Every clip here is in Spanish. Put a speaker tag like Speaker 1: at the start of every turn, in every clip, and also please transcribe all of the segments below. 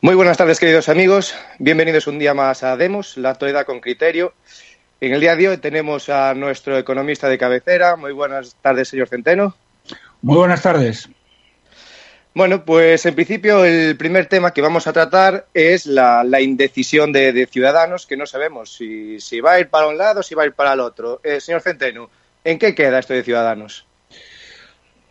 Speaker 1: Muy buenas tardes, queridos amigos. Bienvenidos un día más a Demos, la actualidad con criterio. En el día de hoy tenemos a nuestro economista de cabecera. Muy buenas tardes, señor Centeno.
Speaker 2: Muy buenas tardes.
Speaker 1: Bueno, pues en principio el primer tema que vamos a tratar es la, indecisión de, Ciudadanos, que no sabemos si, va a ir para un lado o si va a ir para el otro. Eh, señor Centeno, ¿en qué queda esto de Ciudadanos?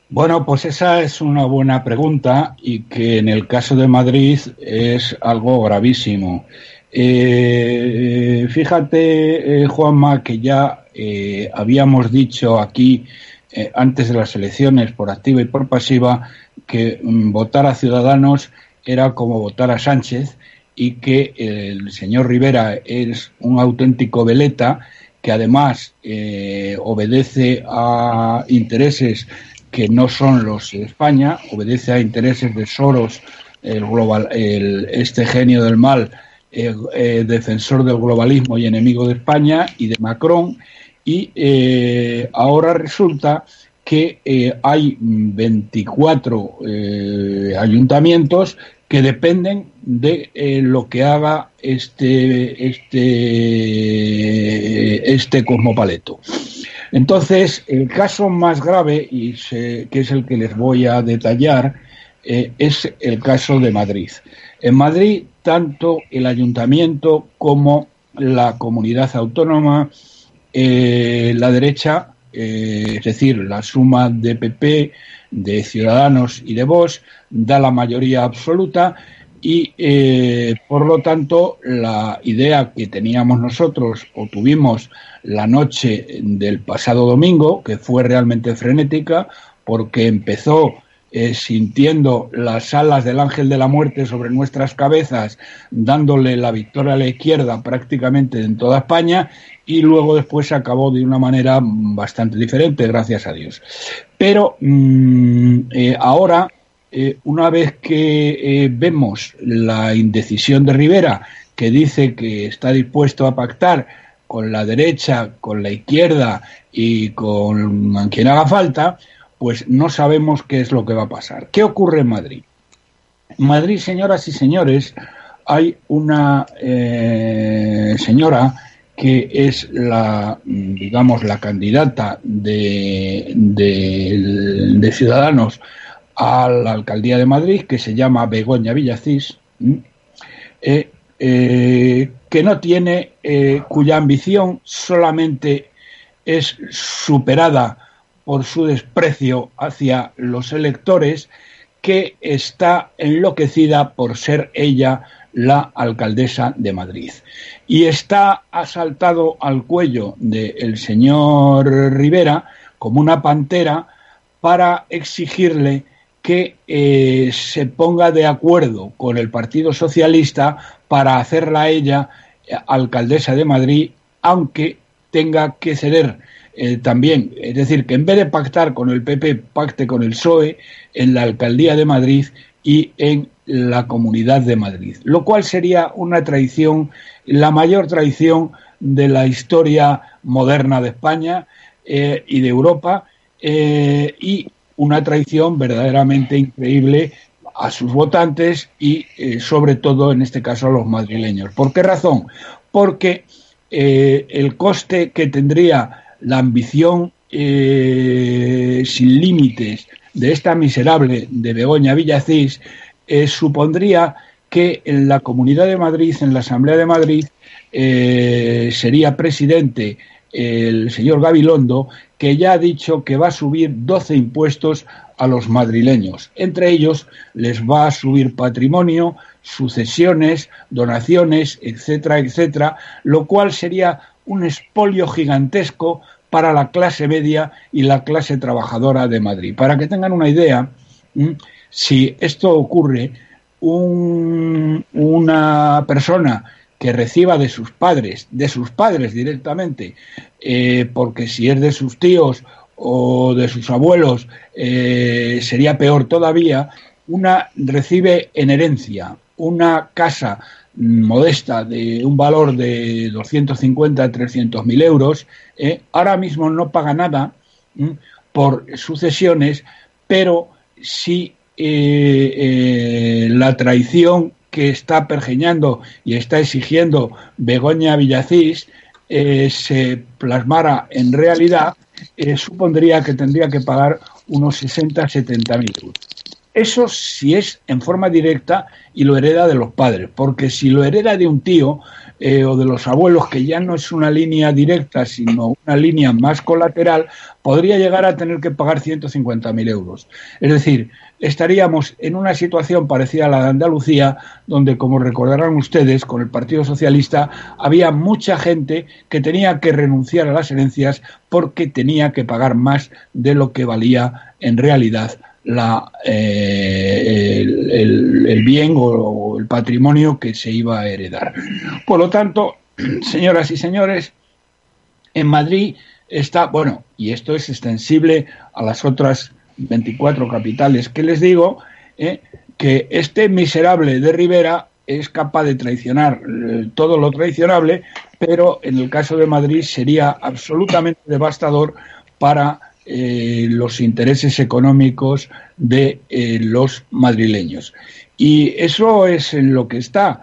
Speaker 2: Bueno, pues esa es una buena pregunta y que en el caso de Madrid es algo gravísimo. Eh, fíjate, eh, Juanma, que ya eh, habíamos dicho aquí antes de las elecciones, por activa y por pasiva, que mm, votar a Ciudadanos era como votar a Sánchez y que el señor Rivera es un auténtico veleta que además obedece a intereses que no son los de España, obedece a intereses de Soros, el global, este genio del mal, eh, defensor del globalismo y enemigo de España, y de Macron, y eh, ahora resulta que eh, hay 24 ayuntamientos que dependen de lo que haga este, este, este cosmopaleto. Entonces, el caso más grave, y que es el que les voy a detallar, eh, es el caso de Madrid. En Madrid, tanto el ayuntamiento como la comunidad autónoma, eh, la derecha, eh, es decir, la suma de PP, de Ciudadanos y de Vox, da la mayoría absoluta y eh, por lo tanto la idea que teníamos nosotros o tuvimos la noche del pasado domingo, que fue realmente frenética, porque empezó eh, sintiendo las alas del ángel de la muerte sobre nuestras cabezas, dándole la victoria a la izquierda prácticamente en toda España, y luego después se acabó de una manera bastante diferente, gracias a Dios. Pero mm, eh, ahora eh, una vez que eh, vemos la indecisión de Rivera, que dice que está dispuesto a pactar con la derecha, con la izquierda y con quien haga falta, pues no sabemos qué es lo que va a pasar. ¿Qué ocurre en Madrid? En Madrid, señoras y señores, hay una eh, señora que es la, digamos, la candidata de, de Ciudadanos a la alcaldía de Madrid, que se llama Begoña Villacís, eh, eh, que no tiene, eh, cuya ambición solamente es superada por su desprecio hacia los electores, que está enloquecida por ser ella la alcaldesa de Madrid. Y está asaltado al cuello del señor Rivera como una pantera para exigirle que eh, se ponga de acuerdo con el Partido Socialista para hacerla ella eh, alcaldesa de Madrid, aunque tenga que ceder eh, también, es decir, que en vez de pactar con el PP, pacte con el PSOE en la alcaldía de Madrid y en la comunidad de Madrid, lo cual sería una traición, la mayor traición de la historia moderna de España y de Europa, y una traición verdaderamente increíble a sus votantes y eh, sobre todo en este caso a los madrileños. ¿Por qué razón? Porque eh, el coste que tendría la ambición eh, sin límites de esta miserable de Begoña Villacís supondría que en la Comunidad de Madrid, en la Asamblea de Madrid, sería presidente el señor Gabilondo, que ya ha dicho que va a subir 12 impuestos a los madrileños. Entre ellos les va a subir patrimonio, sucesiones, donaciones, etcétera, etcétera, lo cual sería un espolio gigantesco para la clase media y la clase trabajadora de Madrid. Para que tengan una idea, si esto ocurre, una persona que reciba de sus padres, de sus padres directamente, eh, porque si es de sus tíos o de sus abuelos eh, sería peor todavía, una recibe en herencia una casa modesta de un valor de 250 a 300 mil euros, eh, ahora mismo no paga nada por sucesiones, pero si la traición que está pergeñando y está exigiendo Begoña Villacís eh, se plasmara en realidad, eh, supondría que tendría que pagar unos 60, 70 mil euros. Eso si es en forma directa y lo hereda de los padres, porque si lo hereda de un tío eh, o de los abuelos, que ya no es una línea directa, sino una línea más colateral, podría llegar a tener que pagar 150.000 euros. Es decir, estaríamos en una situación parecida a la de Andalucía, donde, como recordarán ustedes, con el Partido Socialista había mucha gente que tenía que renunciar a las herencias porque tenía que pagar más de lo que valía en realidad la, eh, el, bien o, el patrimonio que se iba a heredar. Por lo tanto, señoras y señores, en Madrid está, bueno, y esto es extensible a las otras 24 capitales que les digo, eh, que este miserable de Rivera es capaz de traicionar eh, todo lo traicionable, pero en el caso de Madrid sería absolutamente devastador para eh, los intereses económicos de los madrileños. Y eso es en lo que está.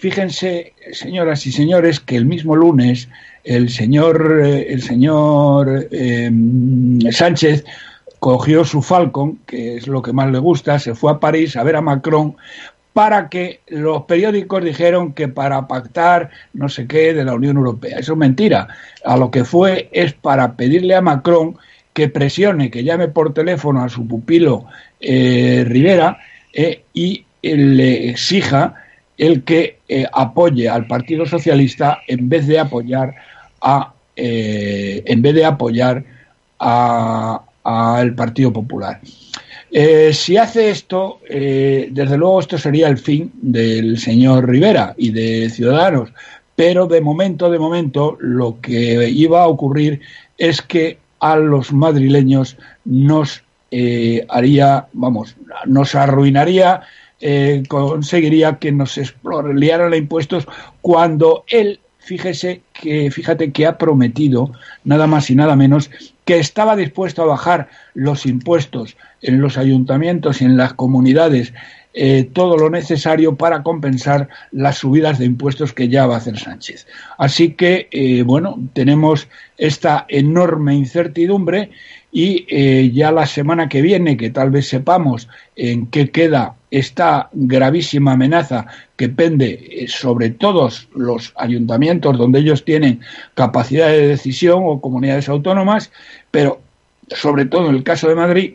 Speaker 2: Fíjense, señoras y señores, que el mismo lunes el señor, el señor Sánchez cogió su Falcon, que es lo que más le gusta, se fue a París a ver a Macron para que los periódicos dijeron que para pactar no sé qué de la Unión Europea. Eso es mentira. A lo que fue es para pedirle a Macron que presione, que llame por teléfono a su pupilo eh, Rivera eh, y le exija el que eh, apoye al Partido Socialista en vez de apoyar a en vez de apoyar al Partido Popular. si hace esto, desde luego esto sería el fin del señor Rivera y de Ciudadanos, pero de momento, de momento, lo que iba a ocurrir es que a los madrileños nos eh, haría, vamos, nos arruinaría, eh, conseguiría que nos expropiaran a impuestos cuando él, fíjese que, fíjate que ha prometido nada más y nada menos que estaba dispuesto a bajar los impuestos en los ayuntamientos y en las comunidades eh, todo lo necesario para compensar las subidas de impuestos que ya va a hacer Sánchez. Así que, eh, bueno, tenemos esta enorme incertidumbre y eh, ya la semana que viene, que tal vez sepamos en qué queda esta gravísima amenaza que pende sobre todos los ayuntamientos donde ellos tienen capacidad de decisión o comunidades autónomas, pero sobre todo en el caso de Madrid,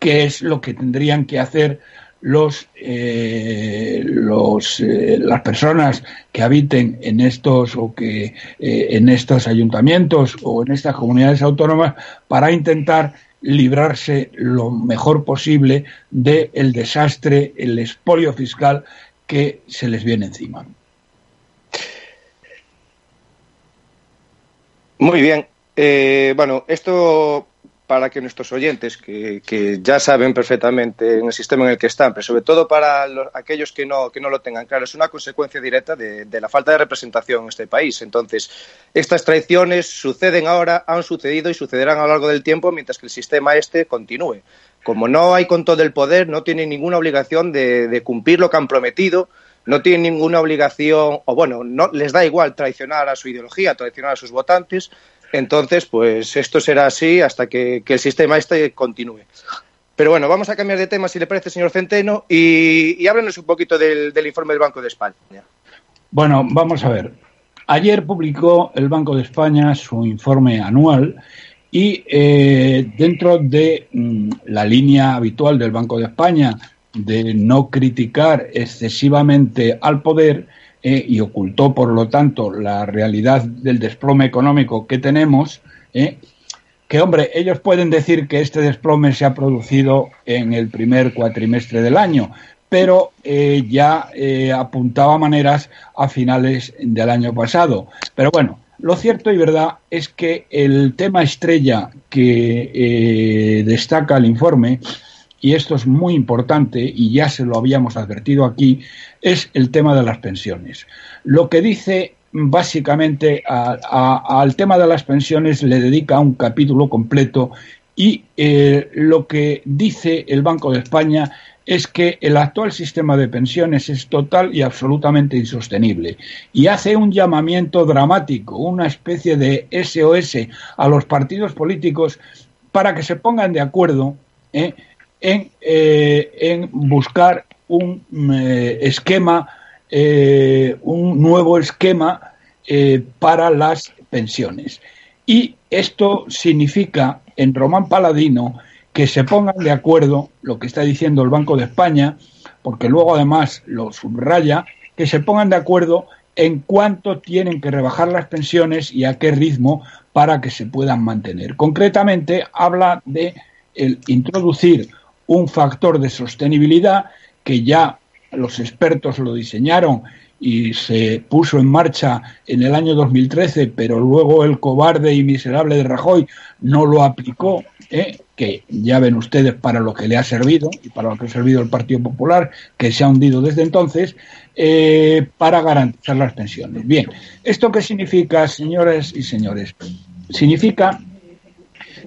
Speaker 2: qué es lo que tendrían que hacer los, eh, los eh, las personas que habiten en estos o que eh, en estos ayuntamientos o en estas comunidades autónomas para intentar librarse lo mejor posible del desastre, el expolio fiscal que se les viene encima.
Speaker 1: Muy bien. bueno, esto para que nuestros oyentes, que, ya saben perfectamente en el sistema en el que están, pero sobre todo para aquellos que no, que no lo tengan claro, es una consecuencia directa de, la falta de representación en este país. Entonces, estas traiciones suceden ahora, han sucedido y sucederán a lo largo del tiempo mientras que el sistema este continúe. Como no hay con todo el poder, no tienen ninguna obligación de, de cumplir lo que han prometido, no tienen ninguna obligación, o bueno, no les da igual traicionar a su ideología, traicionar a sus votantes, entonces, pues esto será así hasta que, el sistema este continúe. Pero bueno, vamos a cambiar de tema, si le parece, señor Centeno, y, y háblenos un poquito del, informe del Banco de España.
Speaker 2: Bueno, vamos a ver. Ayer publicó el Banco de España su informe anual y eh, dentro de mm, la línea habitual del Banco de España de no criticar excesivamente al poder, eh, y ocultó, por lo tanto, la realidad del desplome económico que tenemos, eh, que, hombre, ellos pueden decir que este desplome se ha producido en el primer cuatrimestre del año, pero eh, ya apuntaba maneras a finales del año pasado. Pero bueno, lo cierto y verdad es que el tema estrella que destaca el informe y esto es muy importante y ya se lo habíamos advertido aquí, es el tema de las pensiones. Lo que dice básicamente al tema de las pensiones le dedica un capítulo completo y eh, lo que dice el Banco de España es que el actual sistema de pensiones es total y absolutamente insostenible y hace un llamamiento dramático, una especie de SOS a los partidos políticos para que se pongan de acuerdo ¿eh? Eh, en, buscar un eh, esquema, eh, un nuevo esquema para las pensiones. Y esto significa en Román Paladino que se pongan de acuerdo, lo que está diciendo el Banco de España, porque luego además lo subraya, que se pongan de acuerdo en cuánto tienen que rebajar las pensiones y a qué ritmo para que se puedan mantener. Concretamente, habla de el introducir un factor de sostenibilidad que ya los expertos lo diseñaron y se puso en marcha en el año 2013, pero luego el cobarde y miserable de Rajoy no lo aplicó, ¿eh? que ya ven ustedes para lo que le ha servido y para lo que ha servido el Partido Popular, que se ha hundido desde entonces, eh, para garantizar las pensiones. Bien, ¿esto qué significa, señores y señores? Significa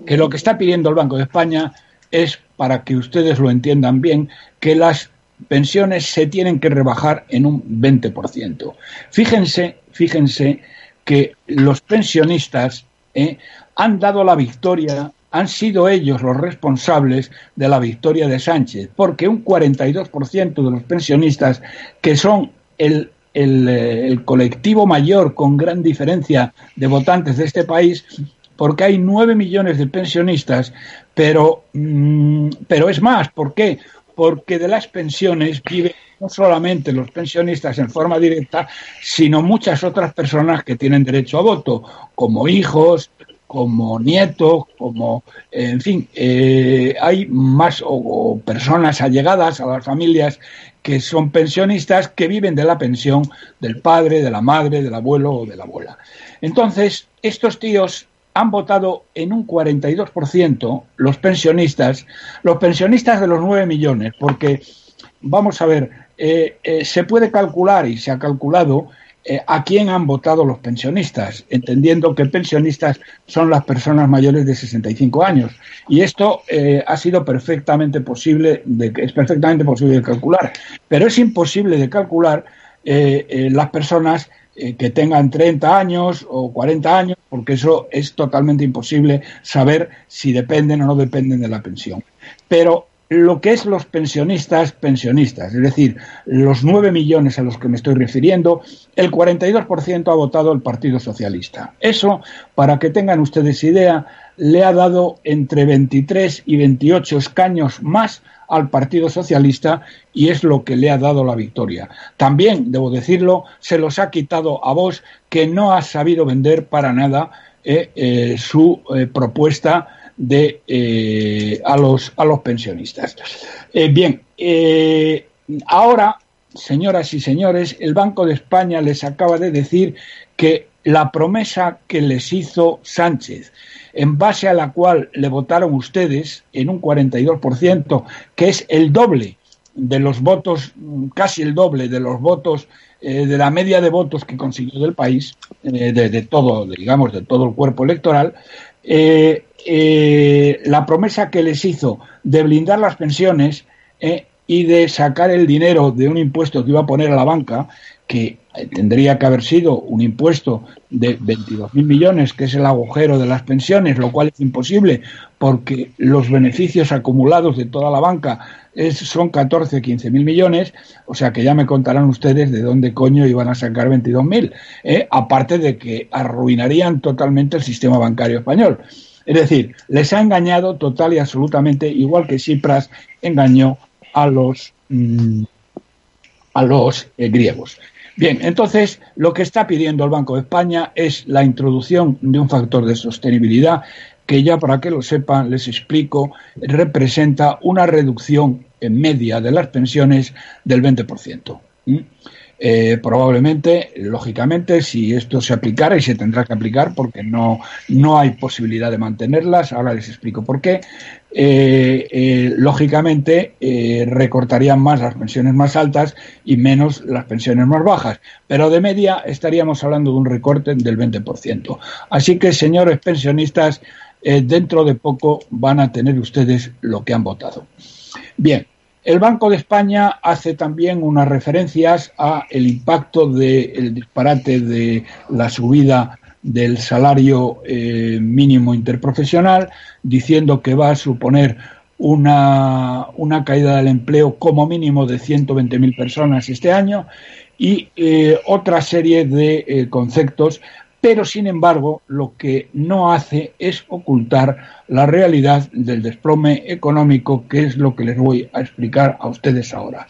Speaker 2: que lo que está pidiendo el Banco de España es, para que ustedes lo entiendan bien, que las pensiones se tienen que rebajar en un 20%. Fíjense, fíjense que los pensionistas eh, han dado la victoria, han sido ellos los responsables de la victoria de Sánchez, porque un 42% de los pensionistas, que son el, eh, el colectivo mayor con gran diferencia de votantes de este país, porque hay nueve millones de pensionistas, pero, mm, pero es más, ¿por qué? Porque de las pensiones viven no solamente los pensionistas en forma directa, sino muchas otras personas que tienen derecho a voto, como hijos, como nietos, como, en fin, eh, hay más o, personas allegadas a las familias que son pensionistas que viven de la pensión del padre, de la madre, del abuelo o de la abuela. Entonces, estos tíos han votado en un 42% los pensionistas, los pensionistas de los 9 millones, porque vamos a ver, eh, eh, se puede calcular y se ha calculado eh, a quién han votado los pensionistas, entendiendo que pensionistas son las personas mayores de 65 años. Y esto ha sido perfectamente posible, de, es perfectamente posible de calcular, pero es imposible de calcular las personas eh, que tengan 30 años o 40 años, porque eso es totalmente imposible saber si dependen o no dependen de la pensión. Pero lo que es los pensionistas, pensionistas, es decir, los 9 millones a los que me estoy refiriendo, el 42% ha votado el Partido Socialista. Eso, para que tengan ustedes idea, le ha dado entre 23 y 28 escaños más al Partido Socialista y es lo que le ha dado la victoria. También, debo decirlo, se los ha quitado a vos que no ha sabido vender para nada eh, eh, su eh, propuesta de, a, los, a los pensionistas. bien, ahora, señoras y señores, el Banco de España les acaba de decir que la promesa que les hizo Sánchez en base a la cual le votaron ustedes en un 42%, que es el doble de los votos, casi el doble de los votos, eh, de la media de votos que consiguió del país, eh, de, todo, digamos, de todo el cuerpo electoral, eh, la promesa que les hizo de blindar las pensiones y de sacar el dinero de un impuesto que iba a poner a la banca, que tendría que haber sido un impuesto de 22.000 millones, que es el agujero de las pensiones, lo cual es imposible porque los beneficios acumulados de toda la banca son 14, 15 mil millones, o sea que ya me contarán ustedes de dónde coño iban a sacar 22.000, ¿eh? aparte de que arruinarían totalmente el sistema bancario español. Es decir, les ha engañado total y absolutamente, igual que Cipras engañó a los, mm, a los eh, griegos. Bien, entonces lo que está pidiendo el Banco de España es la introducción de un factor de sostenibilidad que ya para que lo sepan les explico, representa una reducción en media de las pensiones del 20%. Eh, probablemente, lógicamente, si esto se aplicara y se tendrá que aplicar porque no, no hay posibilidad de mantenerlas, ahora les explico por qué, eh, eh, lógicamente recortarían más las pensiones más altas y menos las pensiones más bajas, pero de media estaríamos hablando de un recorte del 20%. Así que, señores pensionistas, dentro de poco van a tener ustedes lo que han votado. Bien, el Banco de España hace también unas referencias a el impacto del disparate de la subida del salario eh, mínimo interprofesional, diciendo que va a suponer una, caída del empleo como mínimo de 120.000 personas este año y eh, otra serie de eh, conceptos pero sin embargo lo que no hace es ocultar la realidad del desplome económico, que es lo que les voy a explicar a ustedes ahora.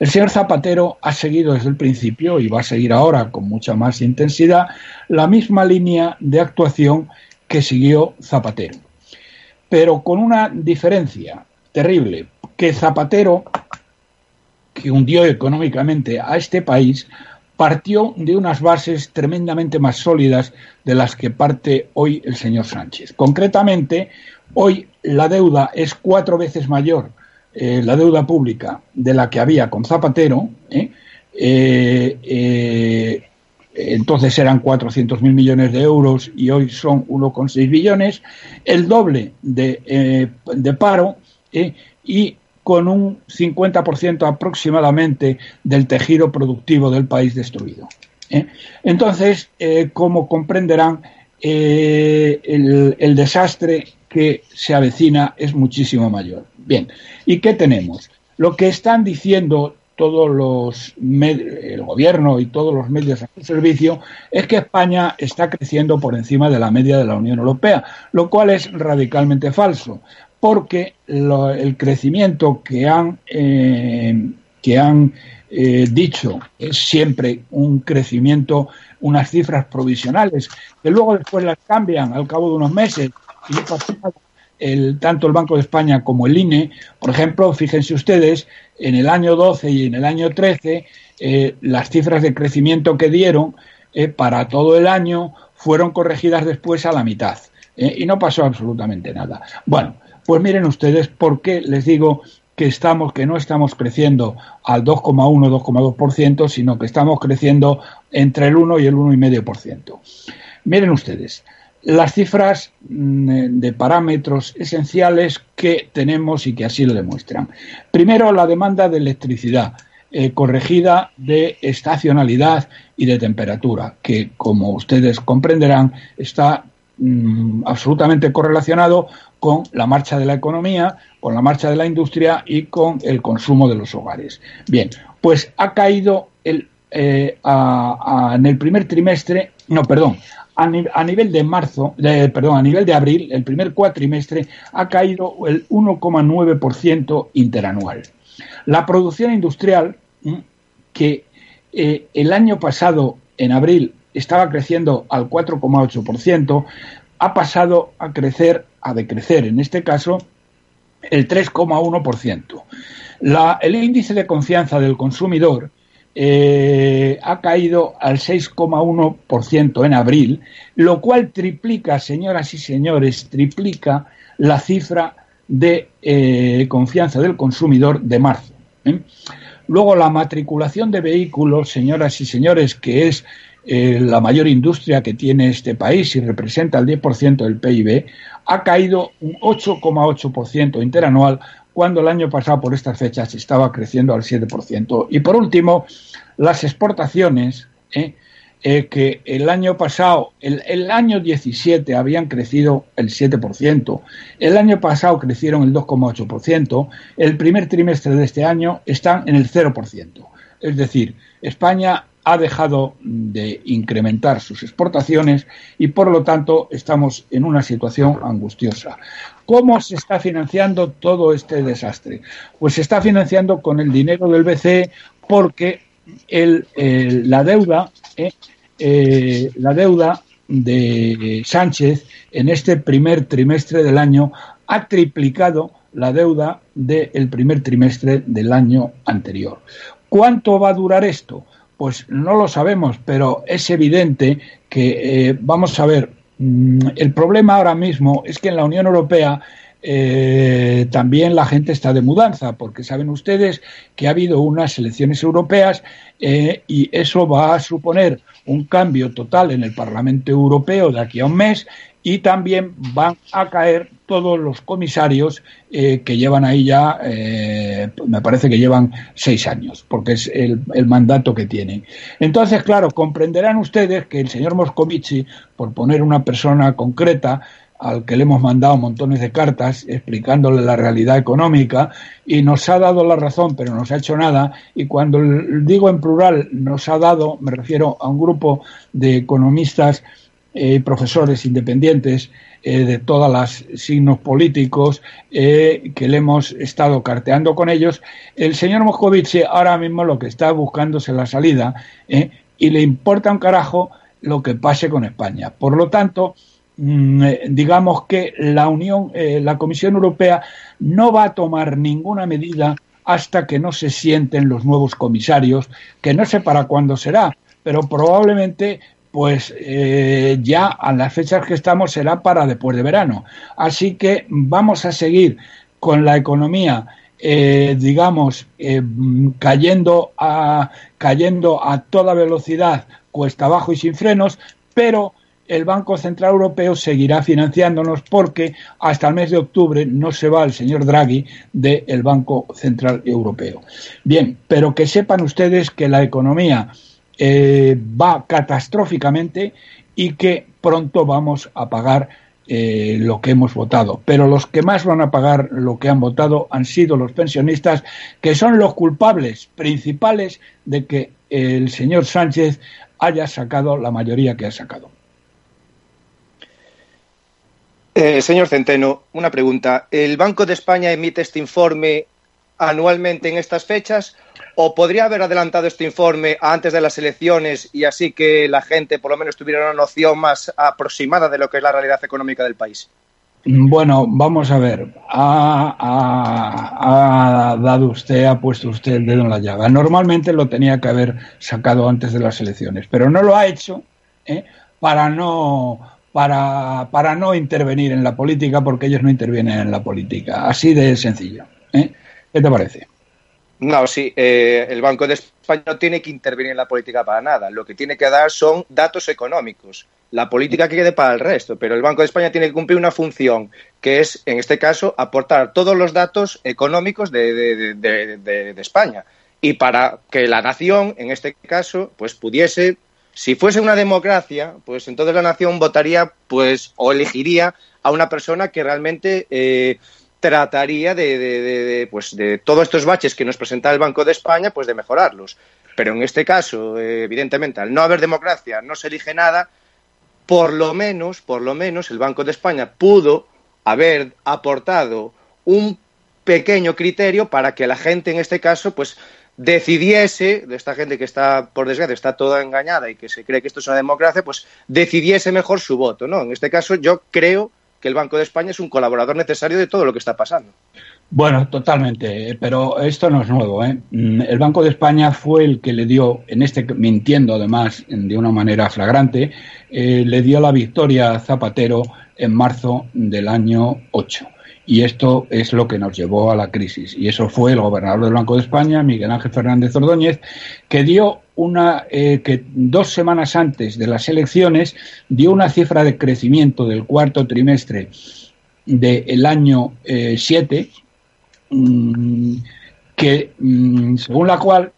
Speaker 2: El señor Zapatero ha seguido desde el principio y va a seguir ahora con mucha más intensidad la misma línea de actuación que siguió Zapatero, pero con una diferencia terrible, que Zapatero, que hundió económicamente a este país, partió de unas bases tremendamente más sólidas de las que parte hoy el señor Sánchez. Concretamente, hoy la deuda es cuatro veces mayor, eh, la deuda pública, de la que había con Zapatero. ¿eh? Eh, entonces eran 400.000 millones de euros y hoy son 1,6 billones, el doble de, de paro y con un 50% aproximadamente del tejido productivo del país destruido. ¿eh? Entonces, eh, como comprenderán, eh, el, desastre que se avecina es muchísimo mayor. Bien, ¿y qué tenemos? Lo que están diciendo todos los el gobierno y todos los medios a su servicio es que España está creciendo por encima de la media de la Unión Europea, lo cual es radicalmente falso porque el crecimiento que han, eh, que han eh, dicho es siempre un crecimiento, unas cifras provisionales, que luego después las cambian al cabo de unos meses y el, tanto el Banco de España como el INE, por ejemplo, fíjense ustedes, en el año 12 y en el año 13, eh, las cifras de crecimiento que dieron para todo el año fueron corregidas después a la mitad. y no pasó absolutamente nada. Bueno, pues miren ustedes por qué les digo que estamos, que no estamos creciendo al 2,1, 2,2%, sino que estamos creciendo entre el 1 y el 1,5%. Miren ustedes, las cifras mm, de parámetros esenciales que tenemos y que así lo demuestran. Primero, la demanda de electricidad. Eh, corregida de estacionalidad y de temperatura, que como ustedes comprenderán está mm, absolutamente correlacionado con la marcha de la economía, con la marcha de la industria y con el consumo de los hogares. Bien, pues ha caído el, eh, en el primer trimestre, no, perdón, a, nivel de marzo, perdón, a nivel de abril, el primer cuatrimestre, ha caído el 1,9% interanual. La producción industrial, que eh, el año pasado, en abril, estaba creciendo al 4,8%, ha pasado a crecer a decrecer, en este caso, el 3,1%. El índice de confianza del consumidor eh, ha caído al 6,1% en abril, lo cual triplica, señoras y señores, triplica la cifra de eh, confianza del consumidor de marzo. ¿eh? Luego, la matriculación de vehículos, señoras y señores, que es la mayor industria que tiene este país y representa el 10% del PIB, ha caído un 8,8% interanual cuando el año pasado por estas fechas estaba creciendo al 7%. Y por último, las exportaciones, ¿eh? Eh, que el año pasado, el, el, año 17 habían crecido el 7%, el año pasado crecieron el 2,8%, el primer trimestre de este año están en el 0%. Es decir, España ha dejado de incrementar sus exportaciones y por lo tanto estamos en una situación angustiosa. ¿Cómo se está financiando todo este desastre? Pues se está financiando con el dinero del BCE porque la deuda, la deuda de Sánchez en este primer trimestre del año ha triplicado la deuda del primer trimestre del año anterior. ¿Cuánto va a durar esto? Pues no lo sabemos, pero es evidente que, eh, vamos a ver, mm, el problema ahora mismo es que en la Unión Europea eh, también la gente está de mudanza, porque saben ustedes que ha habido unas elecciones europeas eh, y eso va a suponer un cambio total en el Parlamento Europeo de aquí a un mes y también van a caer todos los comisarios eh, que llevan ahí ya, eh, me parece que llevan seis años, porque es el, mandato que tienen. Entonces, claro, comprenderán ustedes que el señor Moscovici, por poner una persona concreta, al que le hemos mandado montones de cartas explicándole la realidad económica y nos ha dado la razón, pero no nos ha hecho nada. Y cuando digo en plural nos ha dado, me refiero a un grupo de economistas eh, profesores independientes eh, de todos los signos políticos eh, que le hemos estado carteando con ellos, el señor Moscovici ahora mismo lo que está buscándose la salida y le importa un carajo lo que pase con España. Por lo tanto, mm, digamos que la Unión, la Comisión Europea no va a tomar ninguna medida hasta que no se sienten los nuevos comisarios, que no sé para cuándo será, pero probablemente pues eh, ya a las fechas que estamos será para después de verano. Así que vamos a seguir con la economía, eh, digamos, eh, cayendo, a, cayendo a toda velocidad, cuesta abajo y sin frenos, pero el Banco Central Europeo seguirá financiándonos porque hasta el mes de octubre no se va el señor Draghi del Banco Central Europeo. Bien, pero que sepan ustedes que la economía eh, va catastróficamente y que pronto vamos a pagar eh, lo que hemos votado. Pero los que más van a pagar lo que han votado han sido los pensionistas, que son los culpables principales de que el señor Sánchez haya sacado la mayoría que ha sacado.
Speaker 1: Eh, señor Centeno, una pregunta. ¿El Banco de España emite este informe anualmente en estas fechas o podría haber adelantado este informe antes de las elecciones y así que la gente por lo menos tuviera una noción más aproximada de lo que es la realidad económica del país?
Speaker 2: Bueno, vamos a ver. Ha, dado usted, ha puesto usted el dedo en la llaga. Normalmente lo tenía que haber sacado antes de las elecciones, pero no lo ha hecho ¿eh? para no para, para no intervenir en la política, porque ellos no intervienen en la política. Así de sencillo. ¿eh? ¿Qué te parece?
Speaker 1: No, sí, eh, el Banco de España no tiene que intervenir en la política para nada. Lo que tiene que dar son datos económicos. La política que quede para el resto, pero el Banco de España tiene que cumplir una función, que es, en este caso, aportar todos los datos económicos de, de España. Y para que la nación, en este caso, pues pudiese, si fuese una democracia, pues entonces la nación votaría, pues, o elegiría a una persona que realmente eh, trataría de, pues de todos estos baches que nos presenta el Banco de España, pues de mejorarlos. Pero en este caso, eh, evidentemente, al no haber democracia, no se elige nada, por lo menos, por lo menos, el Banco de España pudo haber aportado un pequeño criterio para que la gente, en este caso, pues decidiese, de esta gente que está, por desgracia, está toda engañada y que se cree que esto es una democracia, pues decidiese mejor su voto, ¿no? En este caso, yo creo que el Banco de España es un colaborador necesario de todo lo que está pasando.
Speaker 2: Bueno, totalmente, pero esto no es nuevo. ¿eh? Mm, el Banco de España fue el que le dio, en este mintiendo además de una manera flagrante, eh, le dio la victoria a Zapatero en marzo del año 8. Y esto es lo que nos llevó a la crisis. Y eso fue el gobernador del Banco de España, Miguel Ángel Fernández Ordóñez, que dio una eh, que dos semanas antes de las elecciones dio una cifra de crecimiento del cuarto trimestre del año 7, eh, mm, que mm, según la cual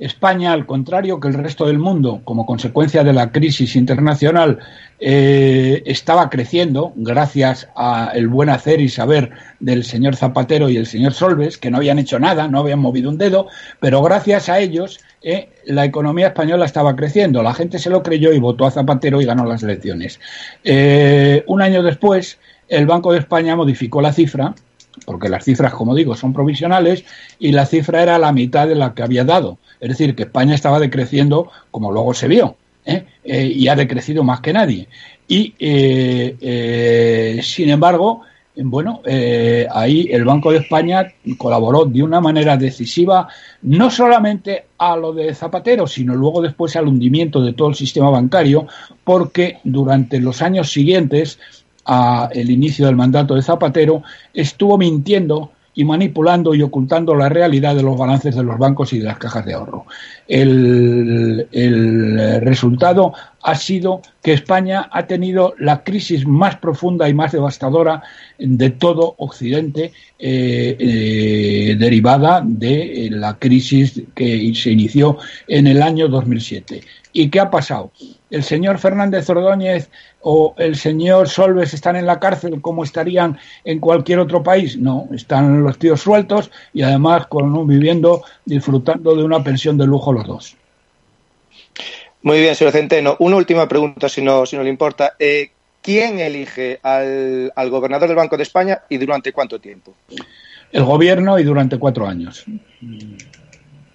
Speaker 2: España, al contrario que el resto del mundo, como consecuencia de la crisis internacional, eh, estaba creciendo gracias al buen hacer y saber del señor Zapatero y el señor Solves, que no habían hecho nada, no habían movido un dedo, pero gracias a ellos eh, la economía española estaba creciendo. La gente se lo creyó y votó a Zapatero y ganó las elecciones. Eh, un año después, el Banco de España modificó la cifra porque las cifras, como digo, son provisionales y la cifra era la mitad de la que había dado. Es decir, que España estaba decreciendo, como luego se vio, ¿eh? Eh, y ha decrecido más que nadie. Y, eh, sin embargo, bueno, ahí el Banco de España colaboró de una manera decisiva, no solamente a lo de Zapatero, sino luego después al hundimiento de todo el sistema bancario, porque durante los años siguientes al inicio del mandato de Zapatero estuvo mintiendo y manipulando y ocultando la realidad de los balances de los bancos y de las cajas de ahorro. El, resultado ha sido que España ha tenido la crisis más profunda y más devastadora de todo Occidente, eh, eh, derivada de la crisis que se inició en el año 2007. ¿Y qué ha pasado? ¿El señor Fernández Ordóñez o el señor Solves están en la cárcel como estarían en cualquier otro país? No, están los tíos sueltos y además con, viviendo, disfrutando de una pensión de lujo los dos.
Speaker 1: Muy bien, señor Centeno. Una última pregunta, si no, si no le importa. Eh, ¿Quién elige al, al gobernador del Banco de España y durante cuánto tiempo?
Speaker 2: El gobierno y durante cuatro años.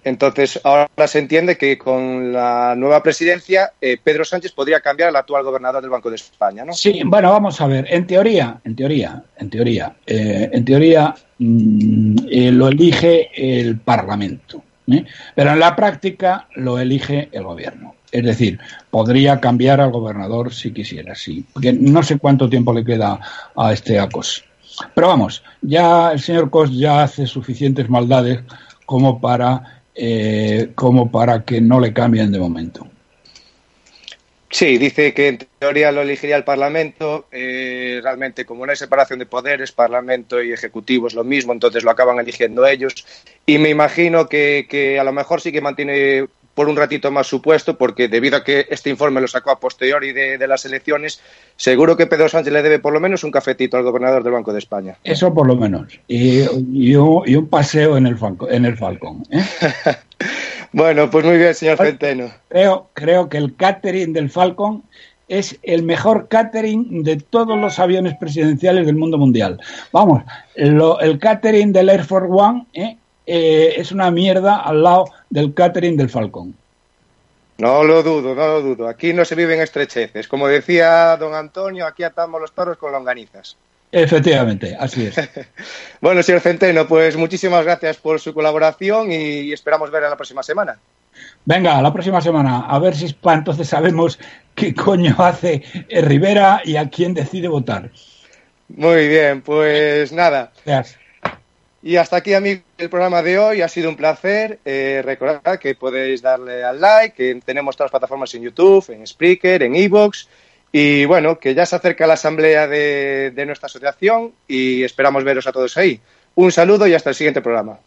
Speaker 1: Entonces, ahora se entiende que con la nueva presidencia, eh, Pedro Sánchez podría cambiar al actual gobernador del Banco de España, ¿no?
Speaker 2: Sí, bueno, vamos a ver. En teoría, en teoría, en teoría, eh, en teoría mm, eh, lo elige el Parlamento, pero en la práctica lo elige el gobierno. Es decir, podría cambiar al gobernador si quisiera, sí, porque no sé cuánto tiempo le queda a este ACOS. Pero vamos, ya el señor Cos ya hace suficientes maldades como para eh, como para que no le cambien de momento.
Speaker 1: Sí, dice que en teoría lo elegiría el Parlamento. Eh, realmente, como no hay separación de poderes, Parlamento y Ejecutivo es lo mismo, entonces lo acaban eligiendo ellos. Y me imagino que, que a lo mejor sí que mantiene por un ratito más su puesto, porque debido a que este informe lo sacó a posteriori de, las elecciones, seguro que Pedro Sánchez le debe por lo menos un cafetito al gobernador del Banco de España.
Speaker 2: Eso por lo menos. Y, un, paseo en el, en el Falcón. ¿eh?
Speaker 1: bueno, pues muy bien, señor Centeno.
Speaker 2: Creo, creo que el catering del Falcon es el mejor catering de todos los aviones presidenciales del mundo mundial. Vamos, el catering del Air Force One ¿eh? Eh, es una mierda al lado del catering del Falcón.
Speaker 1: No lo dudo, no lo dudo. Aquí no se viven estrecheces. Como decía don Antonio, aquí atamos los toros con longanizas.
Speaker 2: Efectivamente, así es.
Speaker 1: bueno, señor Centeno, pues muchísimas gracias por su colaboración y esperamos ver la próxima semana.
Speaker 2: Venga, la próxima semana, a ver si para entonces sabemos qué coño hace Rivera y a quién decide votar.
Speaker 1: Muy bien, pues nada.
Speaker 2: Gracias.
Speaker 1: Y hasta aquí, amigos, el programa de hoy. Ha sido un placer. Eh, recordad que podéis darle al like, que tenemos todas las plataformas en YouTube, en Spreaker, en Evox. Y bueno, que ya se acerca la asamblea de, de nuestra asociación y esperamos veros a todos ahí. Un saludo y hasta el siguiente programa.